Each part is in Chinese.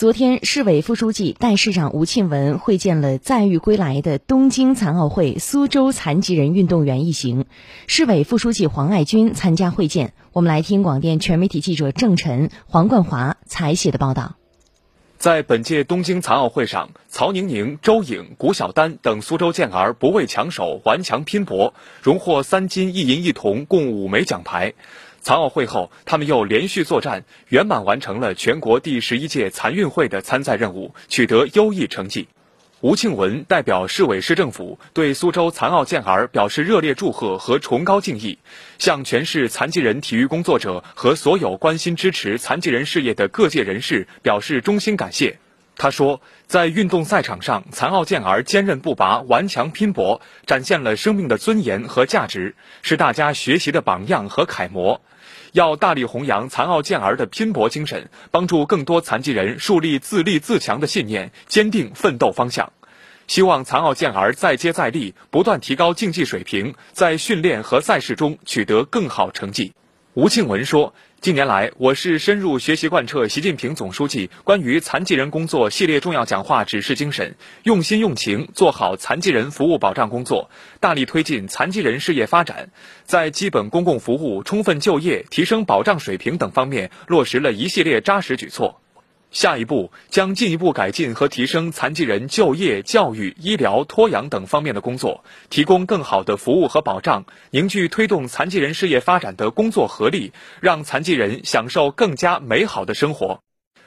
昨天，市委副书记、代市长吴庆文会见了载誉归来的东京残奥会苏州残疾人运动员一行。市委副书记黄爱军参加会见。我们来听广电全媒体记者郑晨、黄冠华采写的报道。在本届东京残奥会上，曹宁宁、周颖、古晓丹等苏州健儿不畏强手，顽强拼搏，荣获三金一银一铜共五枚奖牌。残奥会后，他们又连续作战，圆满完成了全国第十一届残运会的参赛任务，取得优异成绩。吴庆文代表市委市政府对苏州残奥健儿表示热烈祝贺和崇高敬意，向全市残疾人体育工作者和所有关心支持残疾人事业的各界人士表示衷心感谢。他说，在运动赛场上，残奥健儿坚韧不拔、顽强拼搏，展现了生命的尊严和价值，是大家学习的榜样和楷模。要大力弘扬残奥健儿的拼搏精神，帮助更多残疾人树立自立自强的信念，坚定奋斗方向。希望残奥健儿再接再厉，不断提高竞技水平，在训练和赛事中取得更好成绩。吴庆文说。近年来，我市深入学习贯彻习近平总书记关于残疾人工作系列重要讲话指示精神，用心用情做好残疾人服务保障工作，大力推进残疾人事业发展，在基本公共服务、充分就业、提升保障水平等方面落实了一系列扎实举措。下一步将进一步改进和提升残疾人就业、教育、医疗、托养等方面的工作，提供更好的服务和保障，凝聚推动残疾人事业发展的工作合力，让残疾人享受更加美好的生活。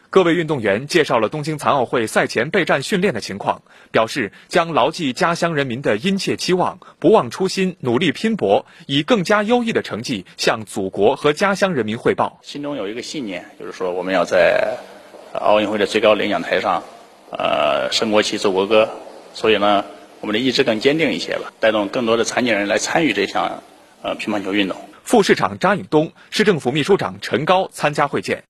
各位运动员介绍了东京残奥会赛前备战训练的情况，表示将牢记家乡人民的殷切期望，不忘初心，努力拼搏，以更加优异的成绩向祖国和家乡人民汇报。心中有一个信念，就是说我们要在。奥运会的最高领奖台上，呃，升国旗、奏国歌，所以呢，我们的意志更坚定一些吧，带动更多的残疾人来参与这项呃乒乓球运动。副市长张颖东、市政府秘书长陈高参加会见。